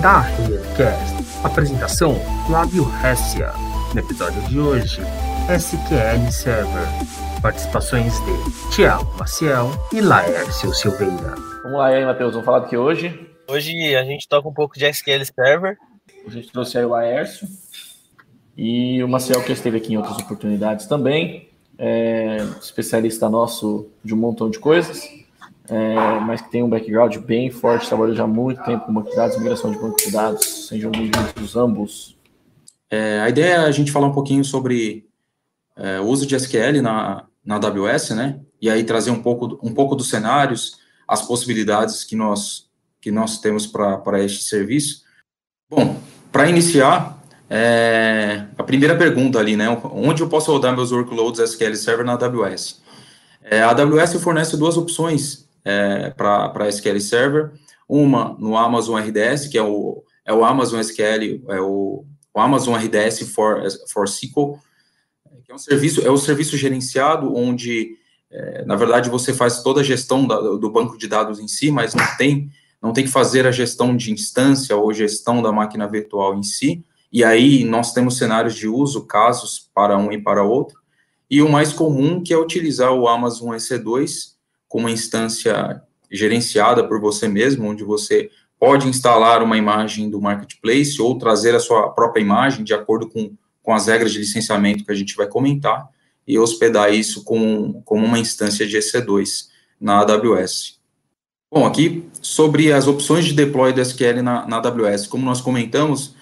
da Redcast. Apresentação Flávio Hessia. No episódio de hoje, SQL Server. Participações de Tiago Maciel e Laércio Silveira. Vamos lá, e aí, Matheus, vamos falar do que hoje? Hoje a gente toca um pouco de SQL Server. A gente trouxe aí o Laércio e o Maciel, que esteve aqui em outras oportunidades também. É, especialista nosso de um montão de coisas é, mas que tem um background bem forte, trabalhou já há muito tempo com banco de dados, migração de banco de dados, sejam bem-vindos ambos. É, a ideia é a gente falar um pouquinho sobre é, o uso de SQL na, na AWS, né? E aí trazer um pouco, um pouco dos cenários, as possibilidades que nós, que nós temos para este serviço. Bom, para iniciar, é, a primeira pergunta ali, né? Onde eu posso rodar meus workloads SQL Server na AWS? É, a AWS fornece duas opções é, para SQL Server, uma no Amazon RDS, que é o, é o Amazon SQL, é o, o Amazon RDS for, for SQL, que é um serviço, é o um serviço gerenciado onde, é, na verdade, você faz toda a gestão da, do banco de dados em si, mas não tem, não tem que fazer a gestão de instância ou gestão da máquina virtual em si, e aí nós temos cenários de uso, casos para um e para outro, e o mais comum que é utilizar o Amazon EC2 com uma instância gerenciada por você mesmo, onde você pode instalar uma imagem do marketplace ou trazer a sua própria imagem de acordo com, com as regras de licenciamento que a gente vai comentar e hospedar isso com, com uma instância de EC2 na AWS. Bom, aqui sobre as opções de deploy do SQL na, na AWS, como nós comentamos,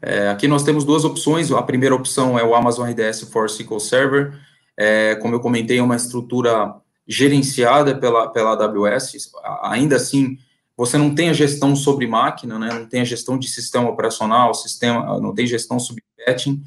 é, aqui nós temos duas opções. A primeira opção é o Amazon RDS for SQL Server. É, como eu comentei, é uma estrutura gerenciada pela, pela AWS, ainda assim, você não tem a gestão sobre máquina, né, não tem a gestão de sistema operacional, sistema, não tem gestão sobre patching,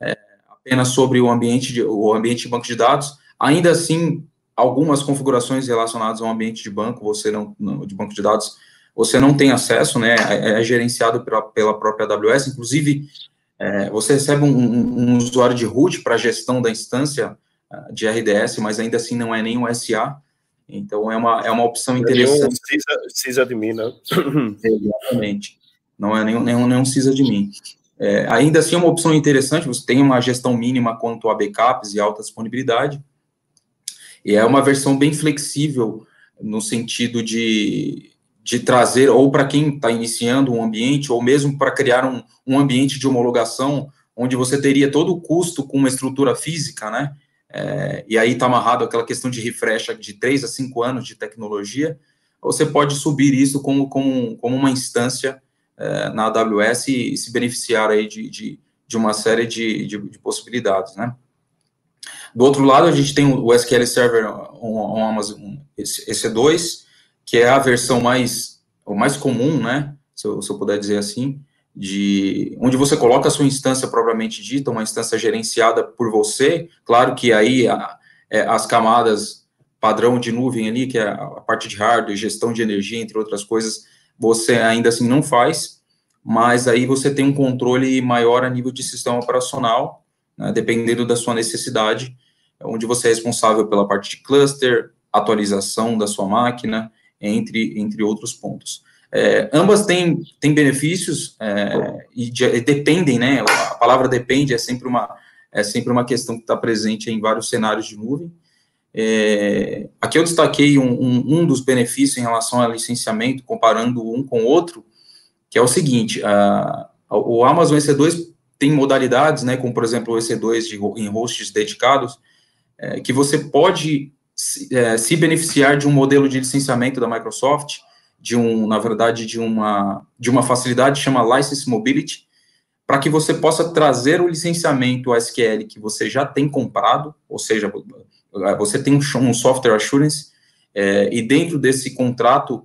é, apenas sobre o ambiente, de, o ambiente de banco de dados, ainda assim, algumas configurações relacionadas ao ambiente de banco, você não, de banco de dados, você não tem acesso, né, é, é gerenciado pela, pela própria AWS, inclusive, é, você recebe um, um, um usuário de root para gestão da instância, de RDS, mas ainda assim não é nem um SA. Então é uma, é uma opção interessante. Um sysadmin, né? Exatamente. Não é nenhum, nenhum, nenhum sysadmin. É, ainda assim é uma opção interessante, você tem uma gestão mínima quanto a backups e alta disponibilidade, e é uma versão bem flexível no sentido de, de trazer, ou para quem está iniciando um ambiente, ou mesmo para criar um, um ambiente de homologação, onde você teria todo o custo com uma estrutura física, né? É, e aí está amarrado aquela questão de refresh de 3 a 5 anos de tecnologia, você pode subir isso como, como, como uma instância é, na AWS e, e, se beneficiar aí de, de, de uma série de, de, de, possibilidades, né? Do outro lado, a gente tem o SQL Server on, on Amazon EC2, que é a versão mais, o mais comum, né? Se eu, se eu puder dizer assim, de onde você coloca a sua instância propriamente dita, uma instância gerenciada por você, claro que aí a, é, as camadas padrão de nuvem ali, que é a parte de hardware, gestão de energia, entre outras coisas, você ainda assim não faz, mas aí você tem um controle maior a nível de sistema operacional, né, dependendo da sua necessidade, onde você é responsável pela parte de cluster, atualização da sua máquina, entre, entre outros pontos. É, ambas têm, têm benefícios é, e, de, e, dependem, né? A palavra depende é sempre uma, é sempre uma questão que está presente em vários cenários de nuvem. É, aqui eu destaquei um, um, um, dos benefícios em relação ao licenciamento, comparando um com o outro, que é o seguinte: a, o Amazon EC2 tem modalidades, né, como por exemplo o EC2 de, em hosts dedicados, é, que você pode se, é, se beneficiar de um modelo de licenciamento da Microsoft de um, na verdade, de uma, de uma facilidade chama License Mobility, para que você possa trazer o licenciamento SQL que você já tem comprado, ou seja, você tem um, software assurance, é, e dentro desse contrato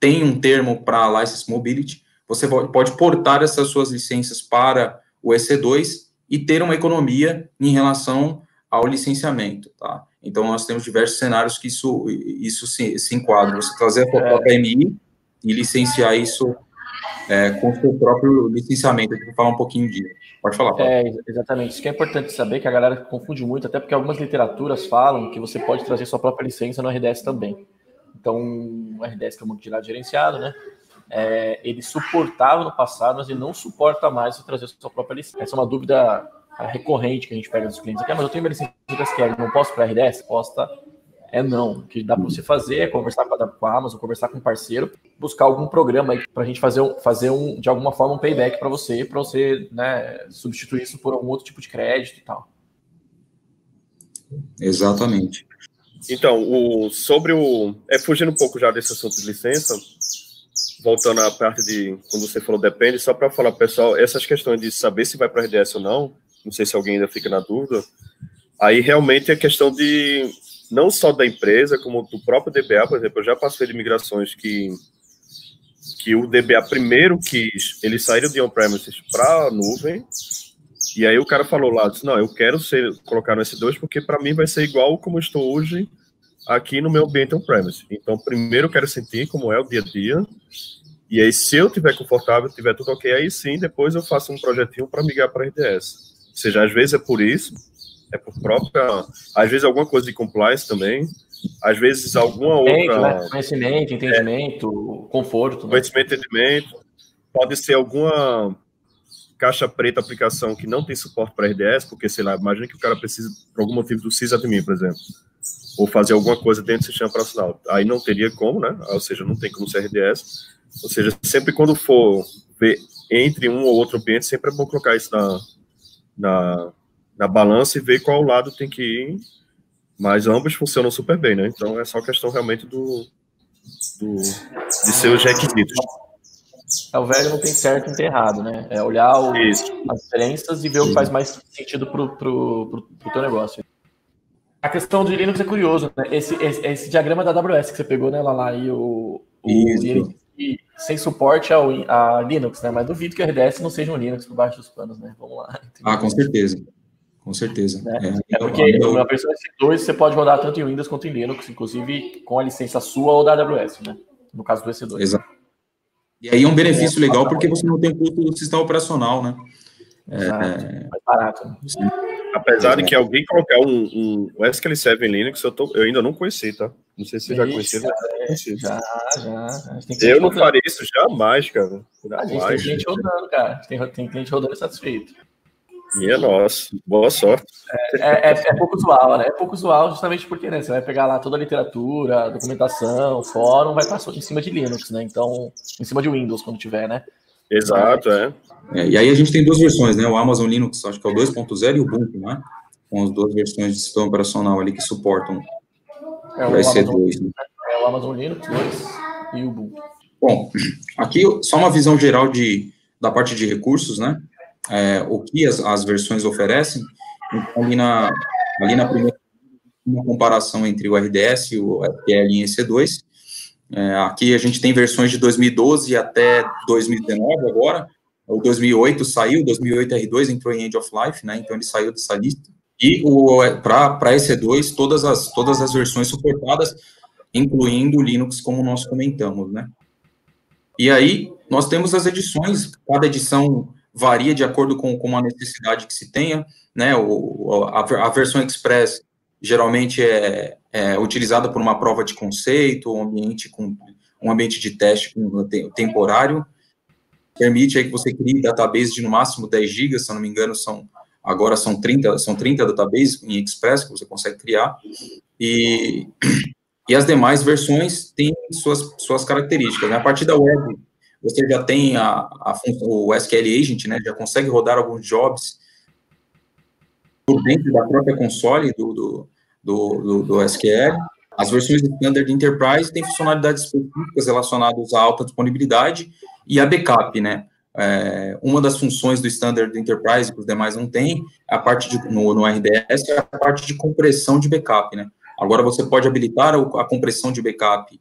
tem um termo para License Mobility, você pode portar essas suas licenças para o EC2 e ter uma economia em relação ao licenciamento, tá? Então, nós temos diversos cenários que isso, isso se, se enquadra. Você trazer a própria é. MI e licenciar isso é, com o seu próprio licenciamento. Eu vou falar um pouquinho disso. Pode falar, Paulo. É, exatamente. Isso que é importante saber, que a galera confunde muito, até porque algumas literaturas falam que você pode trazer sua própria licença no RDS também. Então, o RDS que é um banco de dados gerenciado, né? é, ele suportava no passado, mas ele não suporta mais você trazer sua própria licença. Essa é uma dúvida recorrente que a gente pega dos clientes aqui, ah, mas eu tenho de SQL, não posso para RDS? Resposta é não. O que dá para você fazer é conversar com a, com a Amazon, conversar com um parceiro, buscar algum programa aí para a gente fazer, um, fazer um, de alguma forma um payback para você, para você né, substituir isso por algum outro tipo de crédito e tal. Exatamente. Então, o, sobre o. É, fugindo um pouco já desse assunto de licença, voltando à parte de. Quando você falou depende, só para falar, pessoal, essas questões de saber se vai para RDS ou não, não sei se alguém ainda fica na dúvida, aí realmente é questão de. Não só da empresa, como do próprio DBA, por exemplo, eu já passei de migrações que. Que o DBA primeiro quis, eles saíram de on-premises para a nuvem, e aí o cara falou lá, disse, não, eu quero ser, colocar no S2 porque para mim vai ser igual como estou hoje aqui no meu ambiente on-premise. Então, primeiro eu quero sentir como é o dia a dia, e aí se eu tiver confortável, tiver tudo ok, aí sim, depois eu faço um projetinho para migrar para RDS. Ou seja, às vezes é por isso, é por própria, às vezes alguma coisa de compliance também, às vezes alguma outra... Né? Conhecimento, entendimento, é, conforto. Né? Conhecimento, entendimento, pode ser alguma caixa preta aplicação que não tem suporte para RDS, porque, sei lá, imagina que o cara precisa, por algum motivo, do sysadmin, por exemplo, ou fazer alguma coisa dentro do sistema operacional. Aí não teria como, né? Ou seja, não tem como ser RDS. Ou seja, sempre quando for ver entre um ou outro ambiente, sempre é bom colocar isso na, na, na balança e ver qual lado tem que ir. Mas ambos funcionam super bem, né? Então é só questão realmente do, do de seus requisitos. É, o velho não tem certo e tem errado, né? É olhar o, as diferenças e ver o que faz mais sentido pro, pro, pro, pro teu negócio. A questão de Linux é curioso, né? Esse, esse, esse diagrama da AWS que você pegou, né, lá e o, o sem suporte ao, a Linux, né? Mas duvido que o RDS não seja um Linux por baixo dos panos, né? Vamos lá. Ah, com certeza. Com certeza. É, é, é porque eu, na versão S2 você pode rodar tanto em Windows quanto em Linux, inclusive com a licença sua ou da AWS, né? No caso do EC2. Exato. E aí é um benefício legal porque você não tem o custo do sistema operacional, né? É, mais barato. Né? Apesar de que alguém colocar um, um SQL Server em Linux, eu, tô, eu ainda não conheci, tá? Não sei se você já conheceu. É, já, já. Eu não faria isso jamais, cara. A gente tem gente rodando, cara. Tem, tem cliente rodando satisfeito. Minha nossa, boa sorte. É, é, é, pouco usual, né? É pouco usual justamente porque né, você vai pegar lá toda a literatura, documentação, fórum, vai estar em cima de Linux, né? Então, em cima de Windows, quando tiver, né? Exato, é. É. E aí a gente tem duas versões, né? O Amazon Linux, acho que é o 2.0 e o Ubuntu, né? Com as duas versões de sistema operacional ali que suportam é, o EC2. Né? É o Amazon Linux 2 e o Ubuntu. Bom, aqui só uma visão geral de, da parte de recursos, né? é, o que as, as, versões oferecem. Então, ali na, ali na primeira uma comparação entre o RDS e o FPL em EC2. É, aqui a gente tem versões de 2012 até 2019 agora. O 2008 saiu, 2008 R2 entrou em End of Life, né? Então ele saiu dessa lista. E para EC2, todas as, todas as versões suportadas, incluindo o Linux, como nós comentamos, né? E aí, nós temos as edições, cada edição varia de acordo com, com a necessidade que se tenha, né, o, a, a versão Express geralmente é, é, utilizada por uma prova de conceito, um ambiente com um ambiente de teste temporário, permite aí que você crie database de no máximo 10 GB, se eu não me engano, são agora são 30, são 30 databases em Express que você consegue criar, e, e as demais versões têm suas, suas características. Né? A partir da web, você já tem a, a, o SQL Agent, né, já consegue rodar alguns jobs por dentro da própria console do, do, do, do, do SQL. As versões Standard Enterprise têm funcionalidades específicas relacionadas à alta disponibilidade e a backup, né? É, uma das funções do Standard Enterprise, que os demais não têm, é a parte de, no, no RDS, é a parte de compressão de backup, né? Agora você pode habilitar a, a compressão de backup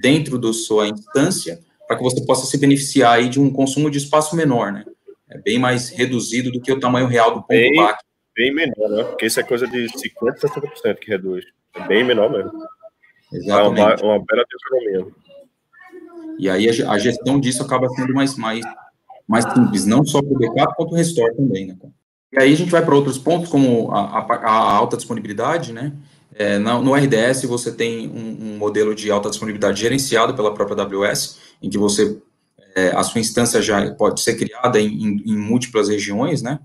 dentro da sua instância para que você possa se beneficiar aí de um consumo de espaço menor, né? É bem mais reduzido do que o tamanho real do ponto bem, BAC. Bem menor, né? Porque isso é coisa de 50%, 60% que reduz. É bem menor mesmo. Exatamente. É uma, uma bela economia. E aí a, a, gestão disso acaba sendo mais, mais, mais simples, não só para o backup, quanto o restore também, né? E aí a gente vai para outros pontos, como a, a, a alta disponibilidade, né? É, no, no, RDS você tem um, um modelo de alta disponibilidade gerenciado pela própria AWS, em que você é, a sua instância já pode ser criada em, em, em múltiplas regiões, né?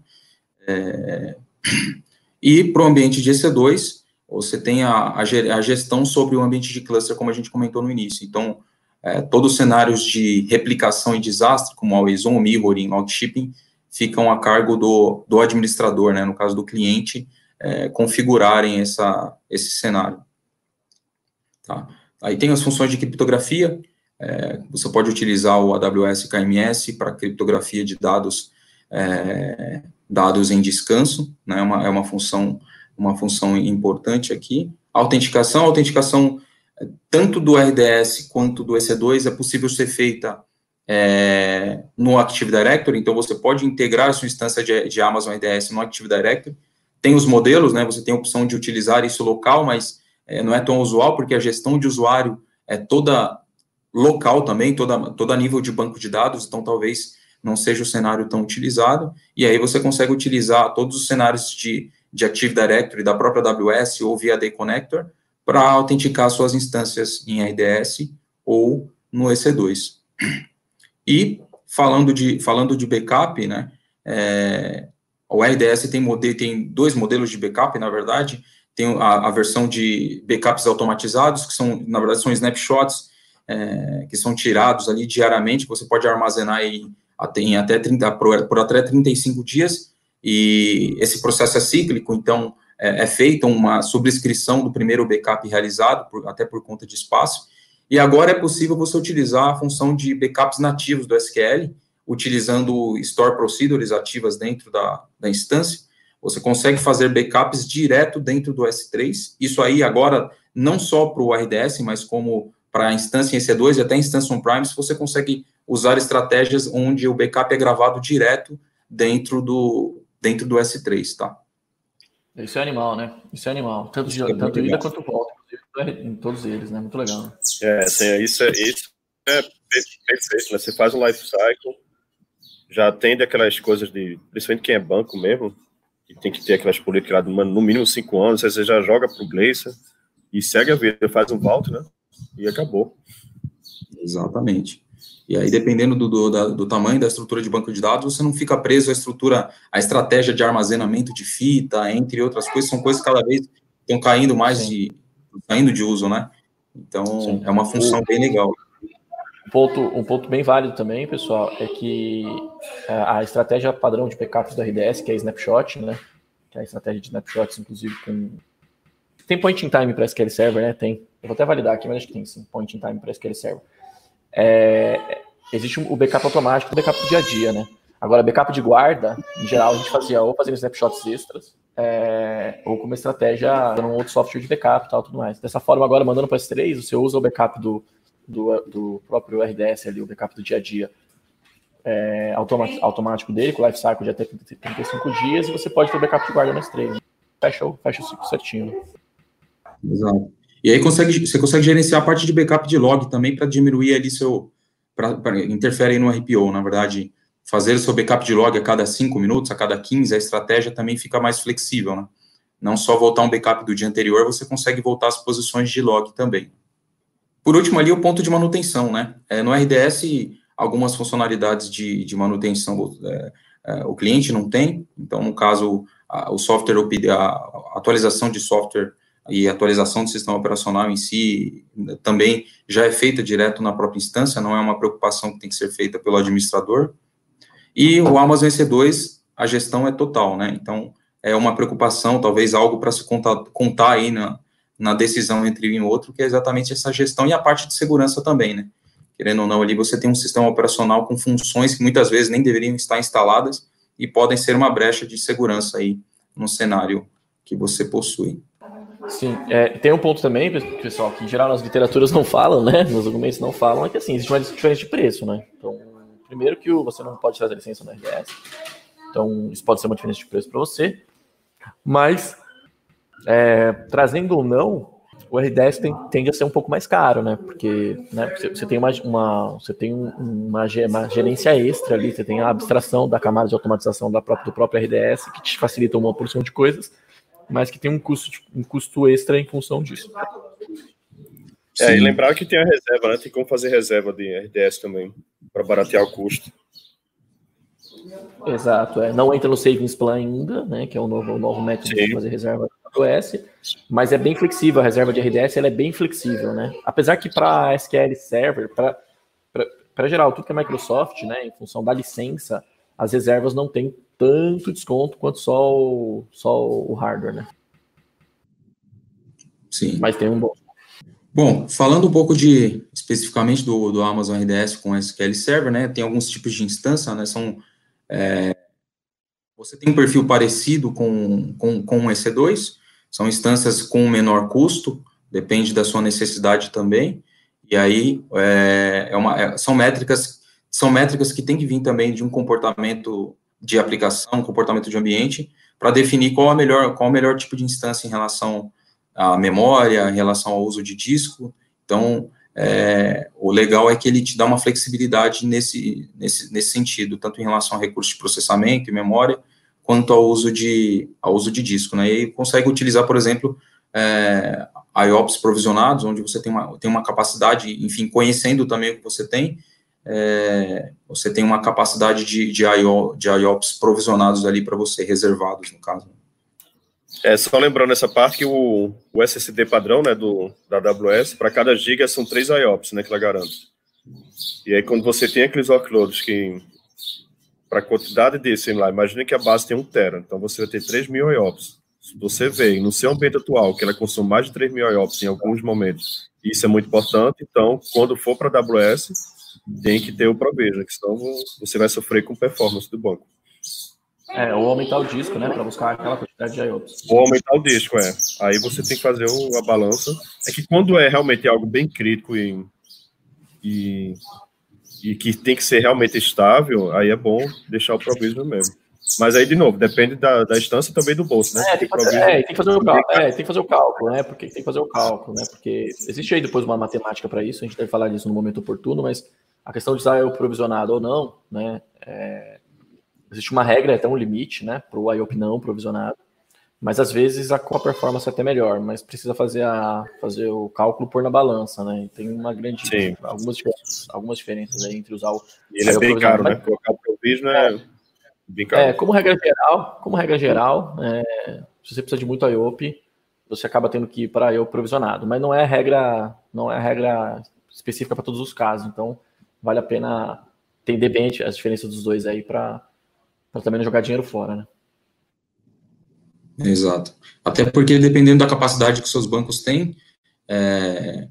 É, e para o ambiente de EC2, você tem a, a, gestão sobre o ambiente de cluster, como a gente comentou no início. Então, é, todos os cenários de replicação e desastre, como always on, mirroring, log shipping, ficam a cargo do, do administrador, né, no caso do cliente, é, configurarem essa, esse cenário. Tá? Aí tem as funções de criptografia, é, você pode utilizar o AWS KMS para criptografia de dados, é, dados em descanso, né, é uma, é uma função uma função importante aqui. Autenticação, autenticação tanto do RDS quanto do EC2 é possível ser feita é, no Active Directory, então você pode integrar a sua instância de, de, Amazon RDS no Active Directory. Tem os modelos, né, você tem a opção de utilizar isso local, mas é, não é tão usual, porque a gestão de usuário é toda local também, toda, toda nível de banco de dados, então talvez não seja o cenário tão utilizado, e aí você consegue utilizar todos os cenários de, de Active Directory da própria AWS ou via Day Connector para autenticar suas instâncias em RDS ou no EC2. E falando de, falando de backup, né, é, o RDS tem, tem dois modelos de backup, na verdade, tem a, a, versão de backups automatizados, que são, na verdade, são snapshots, é, que são tirados ali diariamente, você pode armazenar aí em até 30, por, por até 35 dias, e esse processo é cíclico, então é, é feita uma subscrição do primeiro backup realizado, por, até por conta de espaço, e agora é possível você utilizar a função de backups nativos do SQL, utilizando store procedures ativas dentro da, da instância, você consegue fazer backups direto dentro do S3, isso aí agora não só para o RDS, mas como para a instância em EC2 e até a instância on-premise, você consegue usar estratégias onde o backup é gravado direto dentro do, dentro do S3, tá? Isso é animal, né? Isso é animal. Tanto, de, é tanto ida quanto volta, em todos eles, né? Muito legal. É, sim, isso é, isso é perfeito, né? Você faz um life cycle, já atende aquelas coisas de, principalmente quem é banco mesmo, que tem que ter aquelas políticas no mínimo cinco anos, você já joga pro Gleison e segue a vida, faz um vault, né? E acabou. Exatamente. E aí, dependendo do, do, da, do, tamanho da estrutura de banco de dados, você não fica preso à estrutura, à estratégia de armazenamento de fita, entre outras coisas, são coisas que cada vez estão caindo mais de, caindo de uso, né? Então, Sim. é uma função bem legal. Um ponto, um ponto bem válido também, pessoal, é que a, a estratégia padrão de backups da RDS, que é snapshot, né? Que é a estratégia de snapshots, inclusive, com... Tem point in time para SQL Server, né? Tem. Eu vou até validar aqui, mas acho que tem sim, point in time para SQL Server é, existe o backup automático o backup do dia a dia, né? Agora, backup de guarda, em geral, a gente fazia ou fazendo snapshots extras, é, ou com uma estratégia dando um outro software de backup e tal, tudo mais. Dessa forma, agora, mandando para S3, você usa o backup do, do, do, próprio RDS ali, o backup do dia a dia é, automático dele, com o lifecycle de até 35 dias, e você pode ter o backup de guarda no S3. Né? Fecha, fecha o ciclo certinho. Né? Exato. E aí consegue, você consegue gerenciar a parte de backup de log também para diminuir ali seu. Pra, pra, interfere no RPO, na verdade, fazer seu backup de log a cada 5 minutos, a cada 15, a estratégia também fica mais flexível, né? Não só voltar um backup do dia anterior, você consegue voltar as posições de log também. Por último, ali o ponto de manutenção, né? É, no RDS, algumas funcionalidades de, de manutenção é, é, o cliente não tem, então, no caso, a, o software, a atualização de software e atualização do sistema operacional em si também já é feita direto na própria instância, não é uma preocupação que tem que ser feita pelo administrador. E o Amazon EC2, a gestão é total, né? Então, é uma preocupação, talvez algo para se contar, contar aí na, na decisão entre um e outro, que é exatamente essa gestão e a parte de segurança também, né? Querendo ou não, ali você tem um sistema operacional com funções que muitas vezes nem deveriam estar instaladas e podem ser uma brecha de segurança aí no cenário que você possui. Sim, é, tem um ponto também, pessoal, que em geral nas literaturas não falam, né? Nos documentos não falam, é que assim, existe uma diferença de preço, né? Então, primeiro que você não pode trazer licença no RDS, então isso pode ser uma diferença de preço para você, mas é, trazendo ou não, o RDS tem, tende a ser um pouco mais caro, né? Porque né, você, você tem, uma, uma, você tem uma, uma, gerência extra ali, você tem a abstração da camada de automatização da própria, do próprio RDS, que te facilita uma porção de coisas, mas que tem um custo, um custo extra em função disso. É, e lembrar que tem a reserva, né? Tem como fazer reserva de RDS também. para baratear o custo. Exato, é. não entra no Savings Plan ainda, né, que é o novo, o novo método Sim. de fazer reserva do S, mas é bem flexível, a reserva de RDS ela é bem flexível, né? Apesar que para SQL Server, para geral, tudo que é Microsoft, né, em função da licença, as reservas não têm tanto desconto quanto só o, só o hardware, né? Sim. Mas tem um bom. Bom, falando um pouco de especificamente do, do Amazon RDS com SQL Server, né? Tem alguns tipos de instância, né? São é, você tem um perfil parecido com, com, com um EC2, são instâncias com menor custo, depende da sua necessidade também, e aí é, é uma, é, são métricas são métricas que tem que vir também de um comportamento de aplicação, comportamento de ambiente, para definir qual, a melhor, qual o melhor tipo de instância em relação à memória, em relação ao uso de disco. Então, é, o legal é que ele te dá uma flexibilidade nesse, nesse, nesse sentido, tanto em relação a recursos de processamento e memória, quanto ao uso de, ao uso de disco, né, e consegue utilizar, por exemplo, é, IOPS provisionados, onde você tem uma, tem uma capacidade, enfim, conhecendo também o que você tem, é, você tem uma capacidade de, de, IO, de IOPS provisionados ali para você, reservados, no caso. É, só lembrando essa parte que o, o SSD padrão, né, do, da AWS, para cada giga são três IOPS, né, que ela garante. E aí, quando você tem aqueles workloads que, para a quantidade desse, lá, imagine que a base tem um tera, então você vai ter 3 mil IOPS. Se você vê no seu ambiente atual que ela consome mais de 3 mil IOPS em alguns momentos, isso é muito importante, então, quando for para a AWS, tem que ter o provision, que senão você vai sofrer com performance do banco. É, ou aumentar o disco, né, para buscar aquela quantidade de IOPS. Ou aumentar o disco, é. Aí você tem que fazer o, a balança. É que quando é realmente algo bem crítico e, e, e que tem que ser realmente estável, aí é bom deixar o provision mesmo. Mas aí, de novo, depende da, da instância e também do bolso, né? É, tem que fazer, é, tem que fazer o cálculo, é, tem que fazer o cálculo, né? Porque tem que fazer o cálculo, né? Porque existe aí depois uma matemática para isso, a gente deve falar disso no momento oportuno, mas a questão de usar o provisionado ou não, né? É, existe uma regra, até um limite, né? Para o IOP não provisionado. Mas às vezes a, a performance é até melhor, mas precisa fazer, a, fazer o cálculo por na balança, né? E tem uma grande. Sim. Algumas diferenças, algumas diferenças aí entre usar o. E ele é bem caro, né? Colocar o provision é, bem caro. É, como regra geral, como regra geral, é, se você precisa de muito IOP, você acaba tendo que ir para IOP provisionado. Mas não é regra, não é regra específica para todos os casos. Então, vale a pena entender bem as diferenças dos dois aí para também não jogar dinheiro fora, né? Exato. Até porque, dependendo da capacidade que seus bancos têm, é,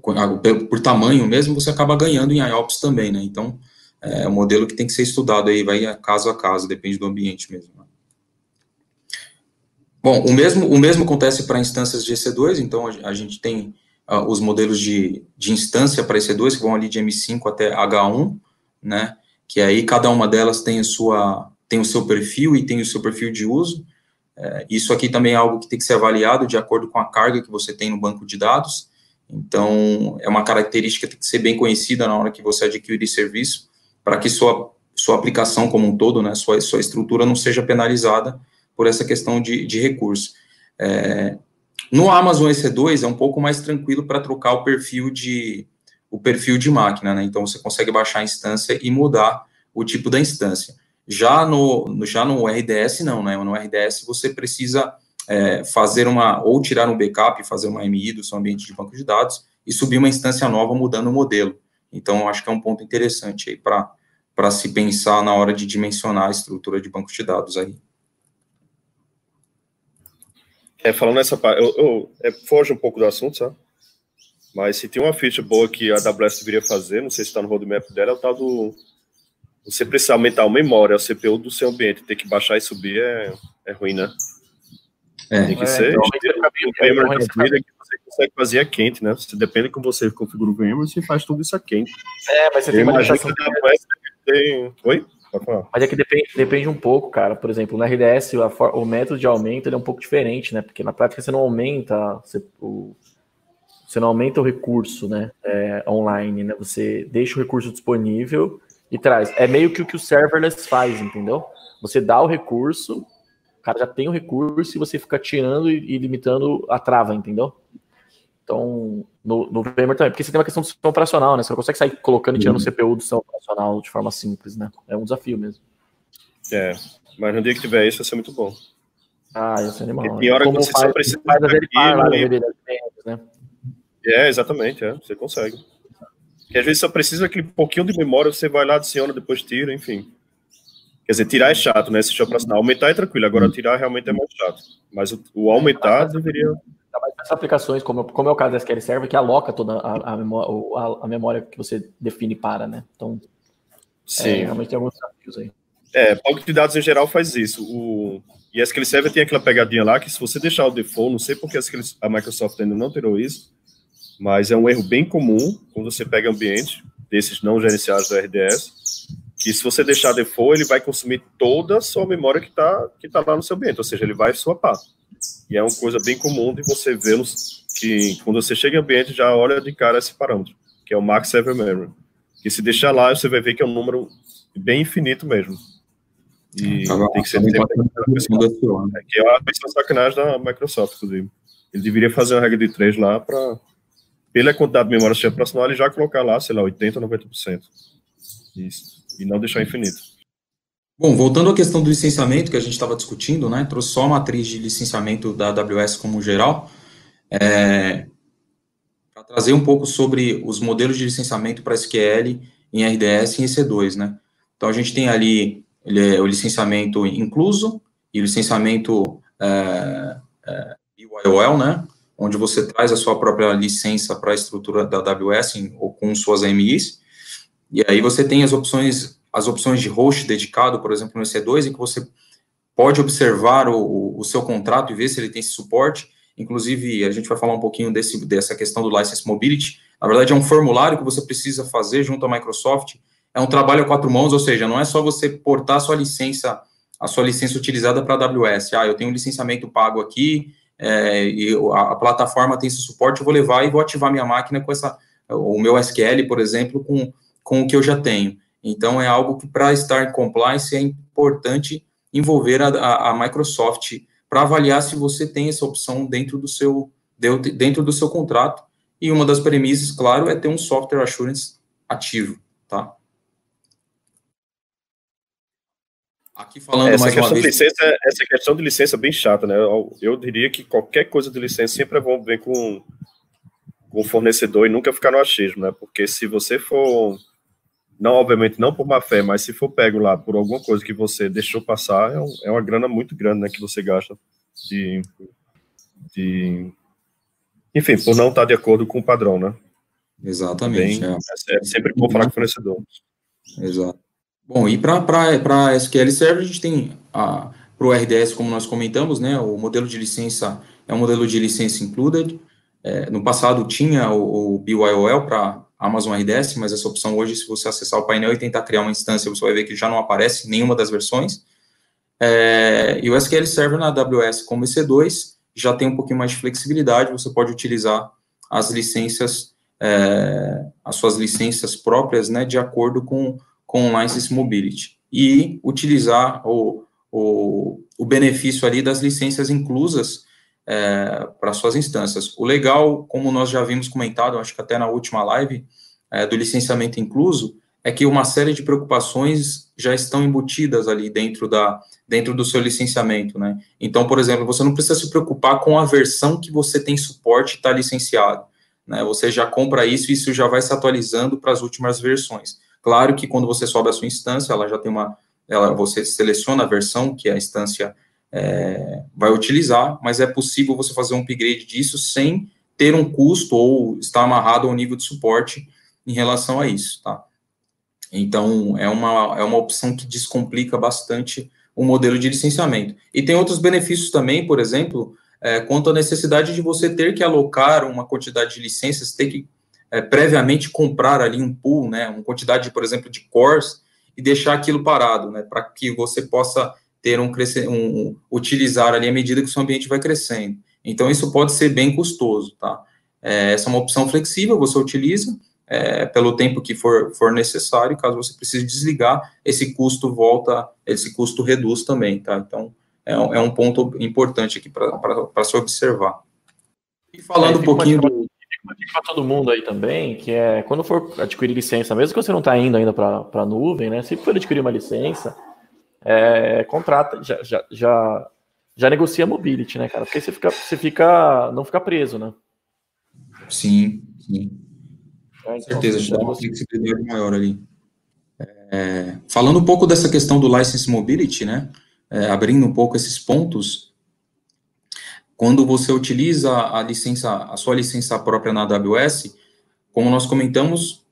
por tamanho mesmo, você acaba ganhando em IOPS também, né? Então, é um modelo que tem que ser estudado aí, vai caso a caso, depende do ambiente mesmo. Né? Bom, o mesmo, o mesmo acontece para instâncias de EC2, então a gente tem uh, os modelos de, de instância para EC2, que vão ali de M5 até H1, né, que aí cada uma delas tem, sua, tem o seu perfil e tem o seu perfil de uso, é, isso aqui também é algo que tem que ser avaliado de acordo com a carga que você tem no banco de dados, então é uma característica que tem que ser bem conhecida na hora que você adquirir serviço, para que sua, sua aplicação como um todo, né, sua, sua estrutura não seja penalizada por essa questão de, de recurso. É, no Amazon EC2 é um pouco mais tranquilo para trocar o perfil de o perfil de máquina, né? Então você consegue baixar a instância e mudar o tipo da instância. Já no, já no RDS, não, né? No RDS você precisa é, fazer uma, ou tirar um backup, fazer uma MI do seu ambiente de banco de dados e subir uma instância nova mudando o modelo. Então, acho que é um ponto interessante aí para se pensar na hora de dimensionar a estrutura de banco de dados aí. É, falando nessa parte, eu, eu é, foge um pouco do assunto, sabe? Mas se tem uma feature boa que a AWS deveria fazer, não sei se está no roadmap dela, é o tal do você precisa aumentar a memória, a CPU do seu ambiente, ter que baixar e subir é, é ruim, né? É. Tem que é, ser. Então, VMware da vida que você consegue fazer a quente, né? Você depende de como você configura o VMware, você faz tudo isso a quente. É, mas você tem uma limitação. Tem... Oi? Mas é que depende, depende um pouco, cara. Por exemplo, no RDS, o método de aumento é um pouco diferente, né? Porque na prática você não aumenta você, o, você não aumenta o recurso, né? É, online, né? Você deixa o recurso disponível e traz. É meio que o que o serverless faz, entendeu? Você dá o recurso, o cara já tem o recurso e você fica tirando e, e limitando a trava, entendeu? Então, no, no VMware também, porque você tem uma questão do sistema operacional, né? Você não consegue sair colocando e tirando o uhum. CPU do sistema operacional de forma simples, né? É um desafio mesmo. É, mas no dia que tiver isso, vai ser muito bom. Ah, isso é animal. Porque tem hora que você faz, só precisa. Faz né? É, exatamente, é, você consegue. Porque às vezes só precisa aquele pouquinho de memória, você vai lá, adiciona, depois tira, enfim. Quer dizer, tirar é chato, né? Se operacional. Aumentar é tranquilo, agora tirar realmente é mais chato. Mas o, o aumentar deveria. As aplicações, como, como é o caso da SQL Server, que aloca toda a, a, memória, a, a memória que você define para, né? Então, Sim. É, realmente tem alguns desafios aí. É, banco de dados em geral faz isso. O, e a SQL Server tem aquela pegadinha lá que se você deixar o default, não sei porque a Microsoft ainda não tirou isso, mas é um erro bem comum quando você pega ambiente desses não gerenciados do RDS, que se você deixar default, ele vai consumir toda a sua memória que está que tá lá no seu ambiente, ou seja, ele vai swapar. E é uma coisa bem comum de você ver que quando você chega em ambiente, já olha de cara esse parâmetro, que é o Max Server Memory. Que se deixar lá, você vai ver que é um número bem infinito mesmo. E ah, tem que ser tempo, é, que é uma sacanagem da Microsoft, inclusive. Ele deveria fazer uma regra de 3 lá para pela quantidade de memória ser operacional, ele já colocar lá, sei lá, 80%, 90%. Isso. E não deixar infinito. Bom, voltando à questão do licenciamento que a gente estava discutindo, né? Trouxe só a matriz de licenciamento da AWS como geral. É, para trazer um pouco sobre os modelos de licenciamento para SQL em RDS e em EC2, né? Então, a gente tem ali é, o licenciamento incluso e o licenciamento é, é, UIOL, né? onde você traz a sua própria licença para a estrutura da AWS em, ou com suas AMIs, e aí você tem as opções, as opções de host dedicado, por exemplo, no EC2, em que você pode observar o, o seu contrato e ver se ele tem esse suporte. Inclusive, a gente vai falar um pouquinho desse, dessa questão do License Mobility. Na verdade, é um formulário que você precisa fazer junto à Microsoft. É um trabalho a quatro mãos, ou seja, não é só você portar a sua licença, a sua licença utilizada para a AWS. Ah, eu tenho um licenciamento pago aqui, é, e a, a, plataforma tem esse suporte, eu vou levar e vou ativar minha máquina com essa, o meu SQL, por exemplo, com, com o que eu já tenho. Então, é algo que, para estar em compliance, é importante envolver a, a, a Microsoft para avaliar se você tem essa opção dentro do seu dentro do seu contrato. E uma das premissas, claro, é ter um software assurance ativo, tá? Aqui falando essa mais questão uma vez... de licença, essa questão de licença é bem chata, né? Eu, eu, diria que qualquer coisa de licença sempre é bom ver com, com o fornecedor e nunca ficar no achismo, né? Porque se você for, não obviamente não por má fé, mas se for pego lá por alguma coisa que você deixou passar, é, um, é uma grana muito grande, né? Que você gasta de, de enfim, por não estar de acordo com o padrão, né? Exatamente. Bem, é. é sempre bom falar com o fornecedor. Exato. Bom, e para SQL Server, a gente tem para o RDS, como nós comentamos, né, o modelo de licença é um modelo de licença included. É, no passado tinha o, o BYOL para Amazon RDS, mas essa opção hoje, se você acessar o painel e tentar criar uma instância, você vai ver que já não aparece nenhuma das versões. É, e o SQL Server na AWS como EC2 já tem um pouquinho mais de flexibilidade, você pode utilizar as licenças, é, as suas licenças próprias, né, de acordo com com License Mobility e utilizar o, o, o benefício ali das licenças inclusas é, para suas instâncias. O legal, como nós já vimos comentado, acho que até na última live, é, do licenciamento incluso, é que uma série de preocupações já estão embutidas ali dentro, da, dentro do seu licenciamento, né? Então, por exemplo, você não precisa se preocupar com a versão que você tem suporte e está licenciado, né? Você já compra isso e isso já vai se atualizando para as últimas versões. Claro que quando você sobe a sua instância, ela já tem uma, ela, você seleciona a versão que a instância é, vai utilizar, mas é possível você fazer um upgrade disso sem ter um custo ou estar amarrado ao nível de suporte em relação a isso, tá? Então, é uma, é uma opção que descomplica bastante o modelo de licenciamento. E tem outros benefícios também, por exemplo, é, quanto à necessidade de você ter que alocar uma quantidade de licenças, ter que é, previamente comprar ali um pool, né, uma quantidade, por exemplo, de cores e deixar aquilo parado, né, para que você possa ter um, crescer, um utilizar ali à medida que o seu ambiente vai crescendo. Então, isso pode ser bem custoso, tá? É, essa é uma opção flexível, você utiliza é, pelo tempo que for, for necessário, caso você precise desligar, esse custo volta, esse custo reduz também, tá? Então, é, um, é um ponto importante aqui para se observar. E falando um pouquinho do para todo mundo aí também, que é quando for adquirir licença, mesmo que você não está indo ainda para a nuvem, né? Se for adquirir uma licença, é, contrata, já, já, já, já negocia mobility, né, cara? Porque você fica, você fica, não fica preso, né? Sim, sim. É, então, Com certeza, já dá uma flexibilidade maior ali. É, falando um pouco dessa questão do license mobility, né? É, abrindo um pouco esses pontos, quando você utiliza a licença, a sua licença própria na AWS, como nós comentamos,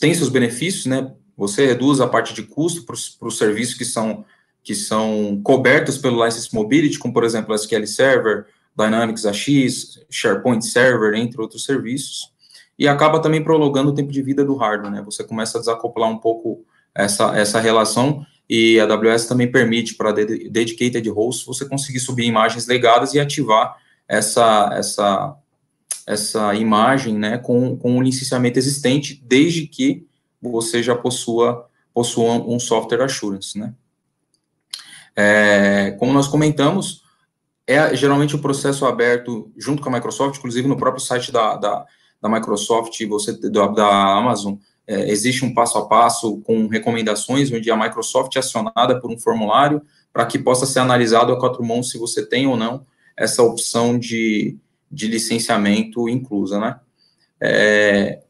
tem seus benefícios, né? Você reduz a parte de custo para os serviços que são, que são cobertos pelo License Mobility, como, por exemplo, SQL Server, Dynamics AX, SharePoint Server, entre outros serviços, e acaba também prolongando o tempo de vida do hardware, né? Você começa a desacoplar um pouco essa, essa relação e a AWS também permite para dedicated hosts você conseguir subir imagens legadas e ativar essa essa essa imagem, né, com, com um licenciamento existente, desde que você já possua possua um software assurance, né. É, como nós comentamos, é geralmente o um processo aberto junto com a Microsoft, inclusive no próprio site da, da, da Microsoft, você da, da Amazon, é, existe um passo a passo com recomendações, onde a Microsoft é acionada por um formulário para que possa ser analisado a quatro mãos se você tem ou não essa opção de, de licenciamento inclusa, né? É,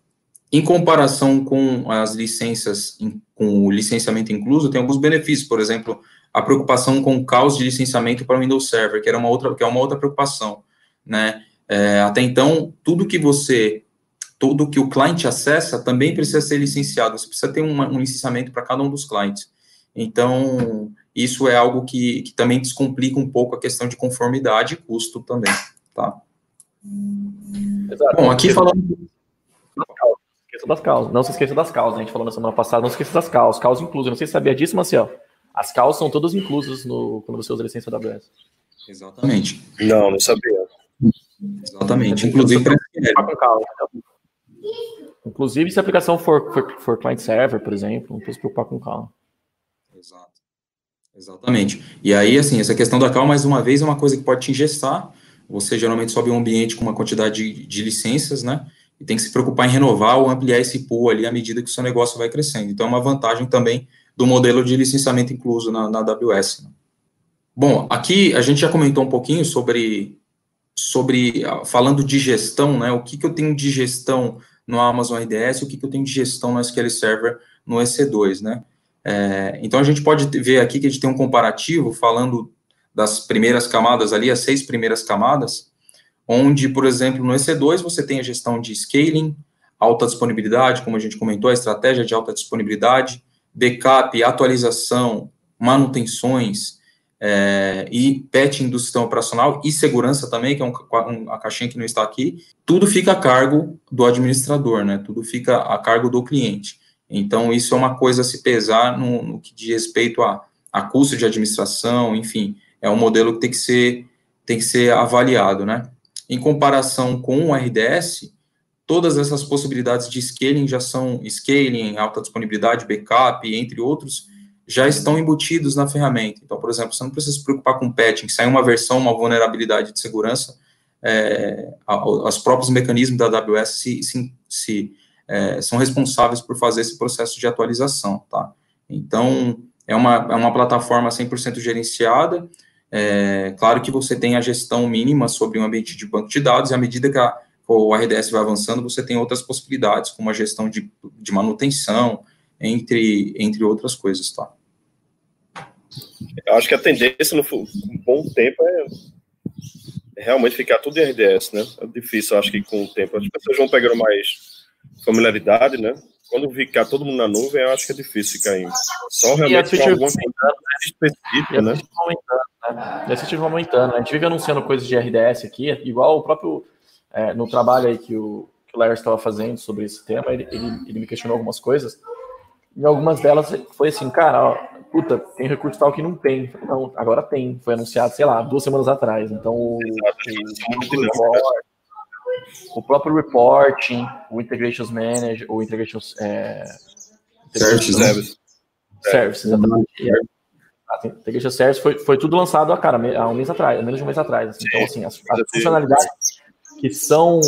em comparação com as licenças, com o licenciamento incluso, tem alguns benefícios, por exemplo, a preocupação com o caos de licenciamento para o Windows Server, que era uma outra, que é uma outra preocupação, né? É, até então, tudo que você tudo que o cliente acessa também precisa ser licenciado. Você precisa ter uma, um licenciamento para cada um dos clientes. Então, isso é algo que, que, também descomplica um pouco a questão de conformidade e custo também, tá? Exato. Bom, aqui falando... Esqueça das causas. Não se esqueça das causas. A gente falou na semana passada, não se esqueça das causas. Causas inclusas. Não sei se você sabia disso, Marcel. As causas são todas inclusas no, quando você usa a licença AWS. Exatamente. Não, não sabia. Exatamente. Inclusive, para Inclusive, se a aplicação for, for, for client server, por exemplo, não precisa se preocupar com calma. Exato. Exatamente. E aí, assim, essa questão da calma, mais uma vez, é uma coisa que pode te ingestar. Você geralmente sobe um ambiente com uma quantidade de, de licenças, né? E tem que se preocupar em renovar ou ampliar esse pool ali à medida que o seu negócio vai crescendo. Então, é uma vantagem também do modelo de licenciamento incluso na, na AWS. Né? Bom, aqui a gente já comentou um pouquinho sobre, sobre falando de gestão, né? O que, que eu tenho de gestão no Amazon RDS, o que, que eu tenho de gestão no SQL Server no EC2, né? É, então, a gente pode ver aqui que a gente tem um comparativo falando das primeiras camadas ali, as seis primeiras camadas, onde, por exemplo, no EC2 você tem a gestão de scaling, alta disponibilidade, como a gente comentou, a estratégia de alta disponibilidade, backup, atualização, manutenções, é, e patching do sistema operacional e segurança também, que é um, um, a caixinha que não está aqui, tudo fica a cargo do administrador, né? Tudo fica a cargo do cliente. Então, isso é uma coisa a se pesar no, no que diz respeito a, a custo de administração, enfim, é um modelo que tem que ser, tem que ser avaliado, né? Em comparação com o RDS, todas essas possibilidades de scaling já são scaling, alta disponibilidade, backup, entre outros, já estão embutidos na ferramenta. Então, por exemplo, você não precisa se preocupar com patching, sai uma versão, uma vulnerabilidade de segurança, é, os próprios mecanismos da AWS se, se, se é, são responsáveis por fazer esse processo de atualização, tá? Então, é uma, é uma plataforma 100% gerenciada, é, claro que você tem a gestão mínima sobre o um ambiente de banco de dados, e à medida que a, o RDS vai avançando, você tem outras possibilidades, como a gestão de, de manutenção, entre, entre outras coisas, tá? Eu acho que a tendência no um bom tempo é realmente ficar tudo em RDS, né? É difícil, acho que com o tempo as pessoas vão pegando mais familiaridade, né? Quando ficar todo mundo na nuvem, eu acho que é difícil ficar em. Só realmente com alguma coisa específica, né? Aumentando, né? E a gente vai aumentando. A gente vive anunciando coisas de RDS aqui, igual o próprio. É, no trabalho aí que o, que o Larry estava fazendo sobre esse tema, ele, ele, ele me questionou algumas coisas. E algumas delas foi assim, cara, ó, puta, tem recurso tal que não tem. Não, agora tem. Foi anunciado, sei lá, duas semanas atrás. Então, o, o, o próprio reporting, o Integrations Manager, o Integrations. É, Services. Service, service exatamente. A Integration Service foi, foi tudo lançado a cara, há um mês atrás, menos de um mês atrás. Assim. Então, assim, as, as funcionalidades que são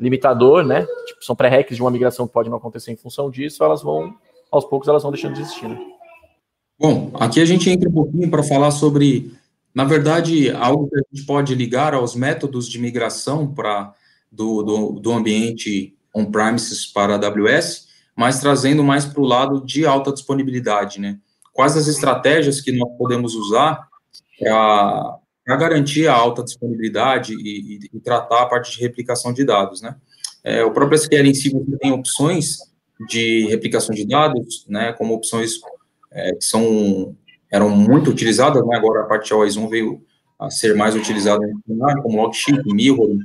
limitador, né? Tipo, são pré-requisitos de uma migração que pode não acontecer em função disso, elas vão, aos poucos, elas vão deixando de existir. Né? Bom, aqui a gente entra um pouquinho para falar sobre, na verdade, algo que a gente pode ligar aos métodos de migração para do, do, do ambiente on-premises para AWS, mas trazendo mais para o lado de alta disponibilidade, né? Quais as estratégias que nós podemos usar para garantir a alta disponibilidade e, e, e, tratar a parte de replicação de dados, né? É, o próprio SQL em si tem opções de replicação de dados, né, como opções é, que são, eram muito utilizadas, né, agora a parte de OS 1 veio a ser mais utilizada como Logsheet, Mirror,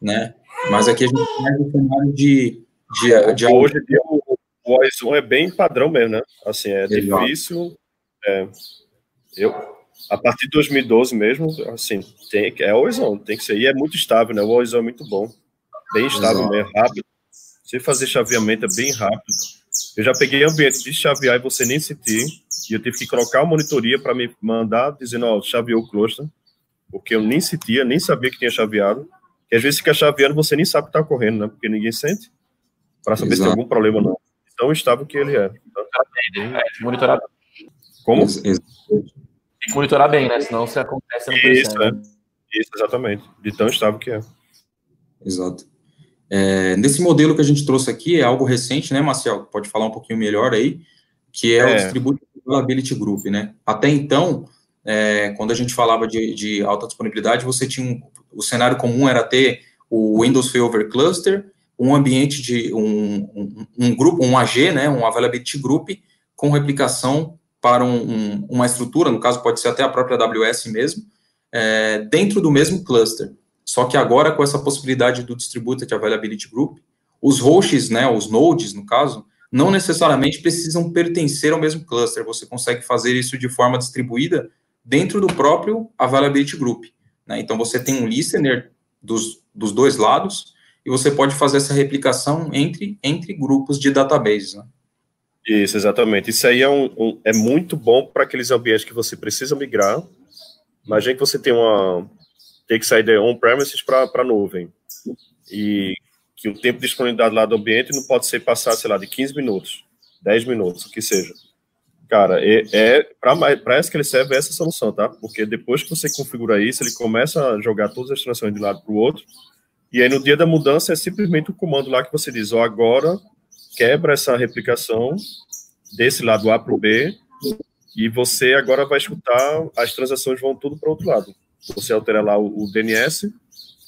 né, mas aqui a gente tem um cenário de... de, de Hoje o OS 1 é bem padrão mesmo, né, assim, é Exato. difícil, é, eu, a partir de 2012 mesmo, assim, tem, é o 1, tem que ser, e é muito estável, né, o 1 é muito bom, bem estável Exato. mesmo, rápido, você fazer chaveamento é bem rápido, eu já peguei ambiente de chavear e você nem sentir, e eu tive que colocar uma monitoria para me mandar dizendo, ó, chaveou o cluster, porque eu nem sentia, nem sabia que tinha chaveado. E às vezes fica chaveando, você nem sabe que está ocorrendo, né? Porque ninguém sente, para saber Exato. se tem algum problema ou não. Tão estável que ele é. Monitorar. Como? Tem que monitorar bem, né? Senão se acontece, não Isso, é. Isso, exatamente. De tão estável que é. Exato. É, nesse modelo que a gente trouxe aqui, é algo recente, né, Marcel? Pode falar um pouquinho melhor aí, que é, é. o Distributed Availability Group, né? Até então, é, quando a gente falava de, de, alta disponibilidade, você tinha um, o cenário comum era ter o Windows Failover Cluster, um ambiente de um, um, um, grupo, um AG, né, um Availability Group, com replicação para um, uma estrutura, no caso pode ser até a própria AWS mesmo, é, dentro do mesmo cluster. Só que agora, com essa possibilidade do Distributed Availability Group, os hosts, né, os nodes, no caso, não necessariamente precisam pertencer ao mesmo cluster. Você consegue fazer isso de forma distribuída dentro do próprio Availability Group. Né? Então, você tem um listener dos, dos dois lados e você pode fazer essa replicação entre, entre grupos de databases. Né? Isso, exatamente. Isso aí é, um, um é muito bom para aqueles ambientes que você precisa migrar. Imagina que você tem uma, ter que sair de on-premises para a nuvem. E que o tempo de disponibilidade lá do ambiente não pode ser passado, sei lá, de 15 minutos, 10 minutos, o que seja. Cara, é, é para SQL Server é essa solução, tá? Porque depois que você configura isso, ele começa a jogar todas as transações de um lado para o outro, e aí no dia da mudança é simplesmente o comando lá que você diz, ó, oh, agora quebra essa replicação desse lado A para o B, e você agora vai escutar, as transações vão tudo para o outro lado. Você altera lá o, o DNS,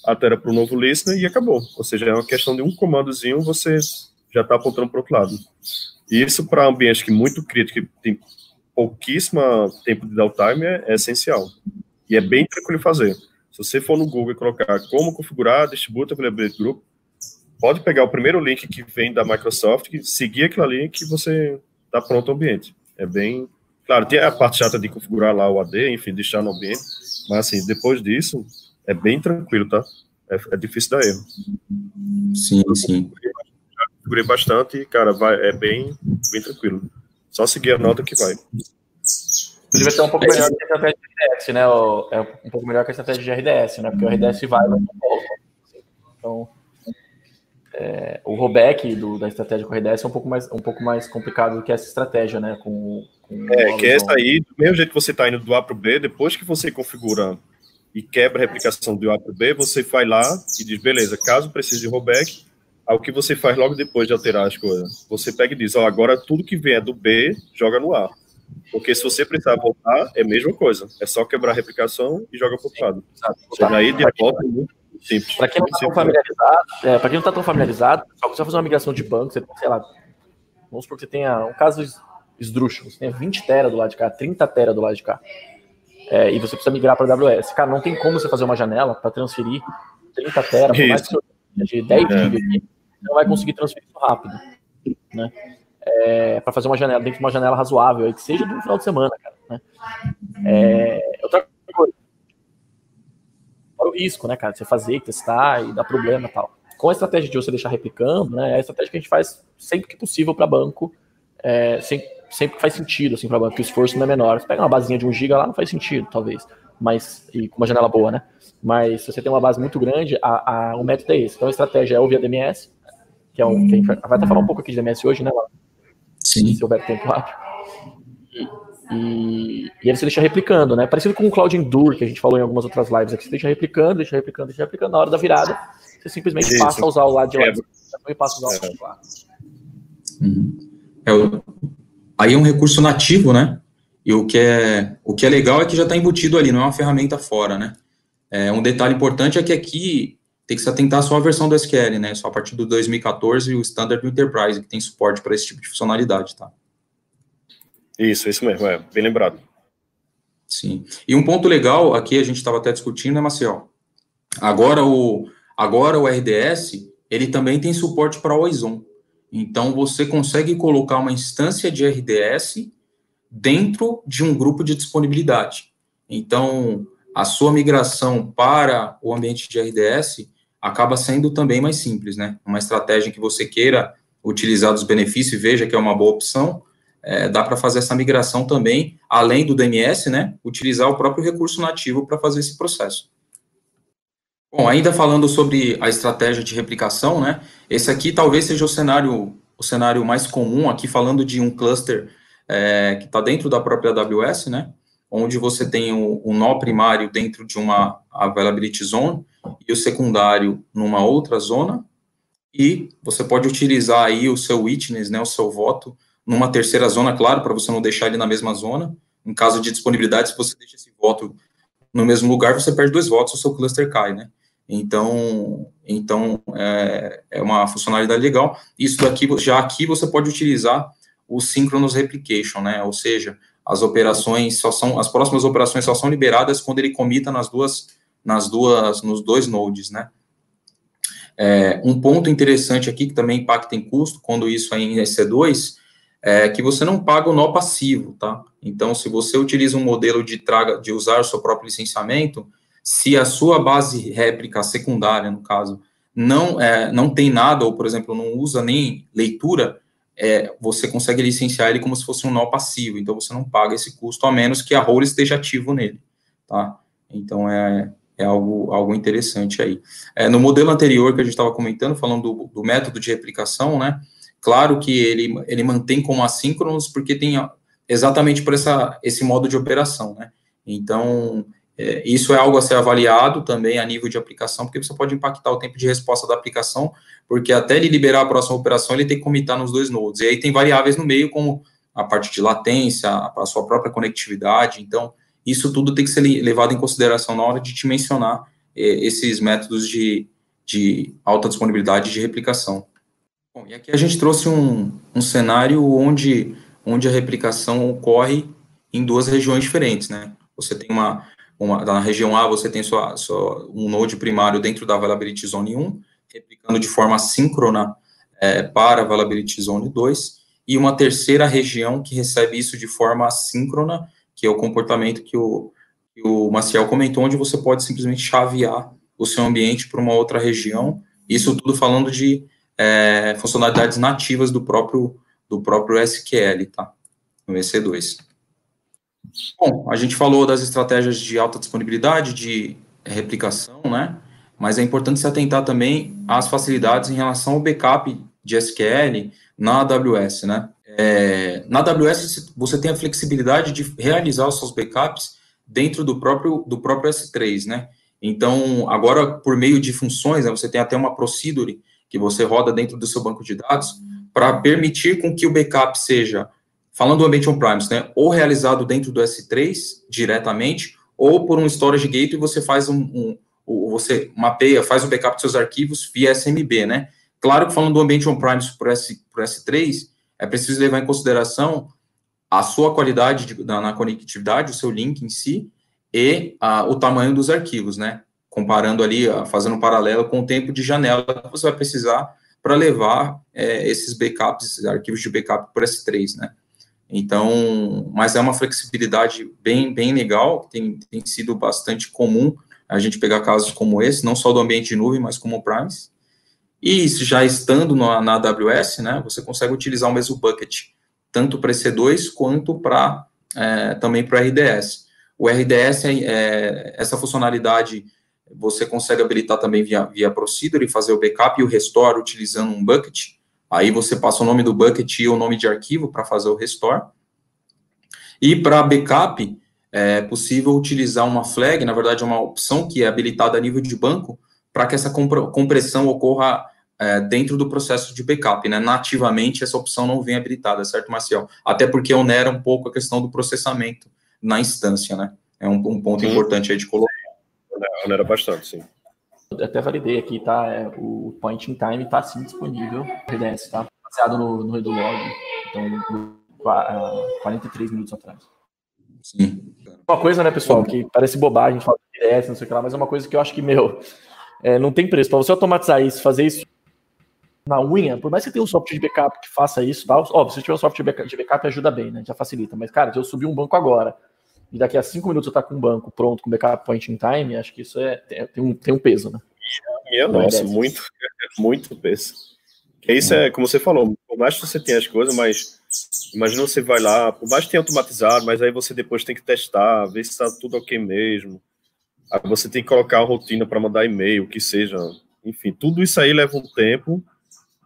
altera para o novo listener e acabou. Ou seja, é uma questão de um comandozinho, você já está apontando para o outro lado. E isso para ambientes que muito crítico, que tem pouquíssimo tempo de downtime, é, é essencial. E é bem tranquilo fazer. Se você for no Google e colocar como configurar Distributed Availability Group, pode pegar o primeiro link que vem da Microsoft, seguir aquilo ali que você está pronto o ambiente. É bem. Claro, tem a parte chata de configurar lá o AD, enfim, deixar no ambiente, mas assim, depois disso, é bem tranquilo, tá? É, é difícil dar erro. Sim, sim. Configurei bastante e, cara, vai, é bem, bem tranquilo. Só seguir a nota que vai. Inclusive, vai ser um pouco melhor que a estratégia de RDS, né? É um pouco melhor que a estratégia de RDS, né? Porque o RDS vai, vai volta. Então, é, o rollback do, da estratégia com RDS é um pouco, mais, um pouco mais complicado do que essa estratégia, né? Com, com é, que essa aí, do mesmo jeito que você está indo do A para o B, depois que você configura e quebra a replicação do A para o B, você vai lá e diz, beleza, caso precise de rollback, ao que você faz logo depois de alterar as coisas. Você pega e diz, ó, agora tudo que vier do B, joga no A. Porque se você precisar voltar, é a mesma coisa. É só quebrar a replicação e joga para o outro lado. Exato. aí de volta é muito simples. Para quem não está tão familiarizado, é, para quem não está tão familiarizado, só você fazer uma migração de banco, você, sei lá, vamos supor que você tenha um caso esdrúxulo, você tem 20 tera do lado de cá, 30 tera do lado de cá, é, e você precisa migrar para AWS. Cara, não tem como você fazer uma janela para transferir 30 tera, por mais que você de 10 é. GB, você não vai conseguir transferir isso rápido, né? É, para fazer uma janela, dentro de uma janela razoável, que seja do final de semana, cara. Né? É, outra coisa, o risco, né, cara? Você fazer, testar e dar problema e tal. Com a estratégia de você deixar replicando, né, é a estratégia que a gente faz sempre que possível para banco, é, sem, sempre que faz sentido, assim, para banco, que o esforço não é menor. Você pega uma basinha de 1 GB lá, não faz sentido, talvez. mas e com uma janela boa, né? Mas se você tem uma base muito grande, a, a, o método é esse. Então a estratégia é o via DMS, que é um. Que a gente vai até falar um pouco aqui de DMS hoje, né? Sim. Se houver tempo rápido. E, e, e aí você deixa replicando, né? Parecido com o Cloud Endure, que a gente falou em algumas outras lives aqui. Você deixa replicando, deixa replicando, deixa replicando. Na hora da virada, você simplesmente Isso. passa a usar o lado de lá é. e passa a usar o lado de lá. Uhum. É, aí é um recurso nativo, né? E o que é, o que é legal é que já está embutido ali, não é uma ferramenta fora, né? É, um detalhe importante é que aqui tem que se atentar só a versão do SQL, né? Só a partir do 2014 o Standard do Enterprise, que tem suporte para esse tipo de funcionalidade, tá? Isso, isso mesmo, é, bem lembrado. Sim. E um ponto legal aqui, a gente estava até discutindo, né, Maciel? Agora o, agora o RDS, ele também tem suporte para o OISON. Então, você consegue colocar uma instância de RDS dentro de um grupo de disponibilidade. Então, a sua migração para o ambiente de RDS acaba sendo também mais simples, né? Uma estratégia que você queira utilizar dos benefícios e veja que é uma boa opção, é, dá para fazer essa migração também, além do DMS, né? Utilizar o próprio recurso nativo para fazer esse processo. Bom, ainda falando sobre a estratégia de replicação, né? Esse aqui talvez seja o cenário, o cenário mais comum aqui, falando de um cluster é, que está dentro da própria AWS, né? Onde você tem o, o, nó primário dentro de uma availability zone e o secundário numa outra zona, e você pode utilizar aí o seu witness, né, o seu voto, numa terceira zona, claro, para você não deixar ele na mesma zona. Em caso de disponibilidade, se você deixa esse voto no mesmo lugar, você perde dois votos, o seu cluster cai, né? Então, então é, é uma funcionalidade legal. Isso daqui, já aqui você pode utilizar o synchronous replication, né? Ou seja, as operações só são, as próximas operações só são liberadas quando ele comita nas duas, nas duas, nos dois nodes, né? É, um ponto interessante aqui que também impacta em custo, quando isso é em EC2, é que você não paga o nó passivo, tá? Então, se você utiliza um modelo de traga, de usar o seu próprio licenciamento, se a sua base réplica secundária, no caso, não, é, não tem nada, ou, por exemplo, não usa nem leitura, é, você consegue licenciar ele como se fosse um nó passivo, então você não paga esse custo, a menos que a role esteja ativo nele, tá? Então, é, é algo, algo interessante aí. É, no modelo anterior que a gente estava comentando, falando do, do, método de replicação, né, claro que ele, ele mantém como assíncronos, porque tem exatamente por essa, esse modo de operação, né, então, é, isso é algo a ser avaliado também a nível de aplicação, porque você pode impactar o tempo de resposta da aplicação, porque até ele liberar a próxima operação, ele tem que comitar nos dois nodes. E aí tem variáveis no meio, como a parte de latência, a sua própria conectividade. Então, isso tudo tem que ser levado em consideração na hora de te mencionar é, esses métodos de, de alta disponibilidade de replicação. Bom, e aqui a gente trouxe um, um cenário onde, onde a replicação ocorre em duas regiões diferentes, né? Você tem uma uma, na região A você tem sua, sua, um node primário dentro da Availability Zone 1, replicando de forma síncrona é, para a Availability Zone 2, e uma terceira região que recebe isso de forma assíncrona, que é o comportamento que o, que o Maciel comentou, onde você pode simplesmente chavear o seu ambiente para uma outra região, isso tudo falando de é, funcionalidades nativas do próprio, do próprio SQL, tá? No EC2. Bom, a gente falou das estratégias de alta disponibilidade, de replicação, né? Mas é importante se atentar também às facilidades em relação ao backup de SQL na AWS, né? É, na AWS você tem a flexibilidade de realizar os seus backups dentro do próprio do próprio S3, né? Então, agora por meio de funções, né, você tem até uma procedure que você roda dentro do seu banco de dados para permitir com que o backup seja falando do ambiente on-premise, né, ou realizado dentro do S3 diretamente, ou por um storage gateway você faz um, um, você mapeia, faz o backup dos seus arquivos via SMB, né? Claro que falando do ambiente on-premise por S3, é preciso levar em consideração a sua qualidade de, na, na, conectividade, o seu link em si, e a, o tamanho dos arquivos, né? Comparando ali, a, fazendo um paralelo com o tempo de janela que você vai precisar para levar é, esses backups, arquivos de backup por S3, né? Então, mas é uma flexibilidade bem, bem legal, tem, tem sido bastante comum a gente pegar casos como esse, não só do ambiente de nuvem, mas como Primes. E já estando na, na AWS, né, você consegue utilizar o mesmo bucket, tanto para EC2 quanto para é, também para RDS. O RDS, é, é, essa funcionalidade você consegue habilitar também via, via Procedure e fazer o backup e o restore utilizando um bucket. Aí você passa o nome do bucket e o nome de arquivo para fazer o restore. E para backup, é possível utilizar uma flag, na verdade, é uma opção que é habilitada a nível de banco, para que essa compressão ocorra é, dentro do processo de backup, né? Nativamente, essa opção não vem habilitada, certo, Marcial? Até porque onera um pouco a questão do processamento na instância, né? É um, um ponto importante aí de colocar. Onera bastante, sim. Eu até validei aqui, tá? É, o point in time está sim disponível, RDS, tá? Baseado no, no log, então 43 minutos atrás. Sim. Uma coisa, né, pessoal, que parece bobagem falar de RDS, não sei o que lá, mas é uma coisa que eu acho que, meu, é, não tem preço. Para você automatizar isso, fazer isso na unha, por mais que você tenha um software de backup que faça isso, tá? óbvio, se tiver um software de backup, ajuda bem, né? Já facilita. Mas, cara, se eu subir um banco agora e daqui a cinco minutos eu estar com um banco pronto, com backup point in time, acho que isso é, tem, um, tem um peso, né? Minha nossa, é muito, muito peso. Que isso é, como você falou, por mais que você tenha as coisas, mas imagina você vai lá, por mais que tenha automatizado, mas aí você depois tem que testar, ver se está tudo ok mesmo. Aí você tem que colocar a rotina para mandar e-mail, que seja. Enfim, tudo isso aí leva um tempo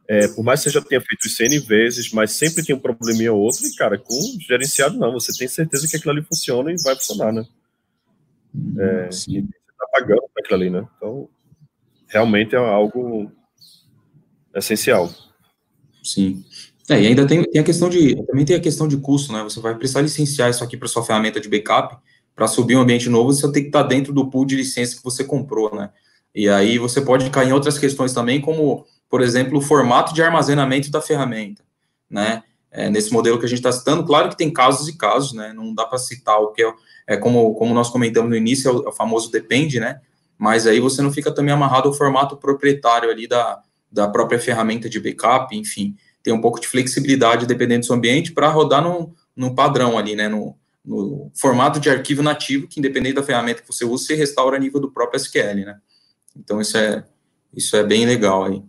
é, por mais que você já tenha feito isso N vezes, mas sempre tem um probleminha ou outro, e, cara, com gerenciado não, você tem certeza que aquilo ali funciona e vai funcionar, né? É, você tá pagando para aquilo ali, né? Então, realmente é algo essencial. Sim. É, e ainda tem, tem a questão de, também tem a questão de custo, né? Você vai precisar licenciar isso aqui para sua ferramenta de backup, para subir um ambiente novo, você tem que estar tá dentro do pool de licença que você comprou, né? E aí você pode cair em outras questões também, como por exemplo, o formato de armazenamento da ferramenta, né? É, nesse modelo que a gente está citando, claro que tem casos e casos, né? Não dá para citar o que é, é como, como nós comentamos no início, é o, é o, famoso depende, né? Mas aí você não fica também amarrado ao formato proprietário ali da, da própria ferramenta de backup, enfim, tem um pouco de flexibilidade dependendo do seu ambiente para rodar no, no padrão ali, né? No, no formato de arquivo nativo, que independente da ferramenta que você usa, você restaura a nível do próprio SQL, né? Então isso é, isso é bem legal aí.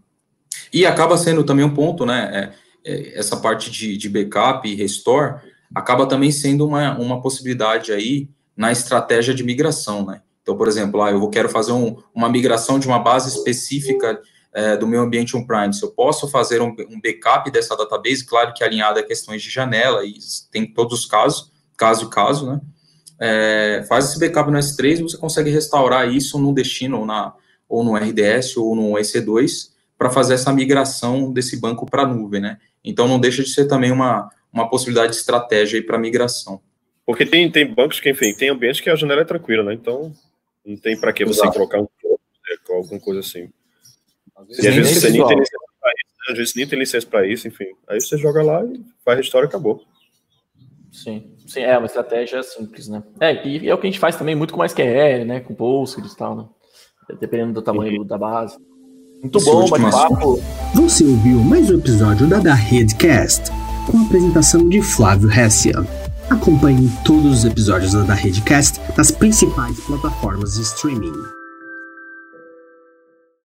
E acaba sendo também um ponto, né? É, é, essa parte de, de backup e restore acaba também sendo uma, uma possibilidade aí na estratégia de migração, né? Então, por exemplo, ah, eu quero fazer um, uma migração de uma base específica é, do meu ambiente on-prime. Se eu posso fazer um, um, backup dessa database, claro que alinhado a questões de janela, e tem todos os casos, caso e caso, né? É, faz esse backup no S3, você consegue restaurar isso no destino, ou, na, ou no RDS, ou no EC2, para fazer essa migração desse banco para a nuvem, né? Então não deixa de ser também uma, uma possibilidade de estratégia para migração. Porque tem, tem bancos que, enfim, tem ambientes que a janela é tranquila, né? Então não tem para que você Exato. colocar um alguma coisa assim. Às e às vezes você nem tem licença para isso, né? às vezes nem tem licença para isso, enfim. Aí você joga lá e faz a história e acabou. Sim, sim, é uma estratégia simples, né? É, e é o que a gente faz também muito com MySQL, né? Com Postgres e tal, né? Dependendo do tamanho da base. Muito Esse bom, bate-papo. Você ouviu mais um episódio da Da Redcast, com a apresentação de Flávio Hessia. Acompanhe todos os episódios da Da Redcast nas principais plataformas de streaming.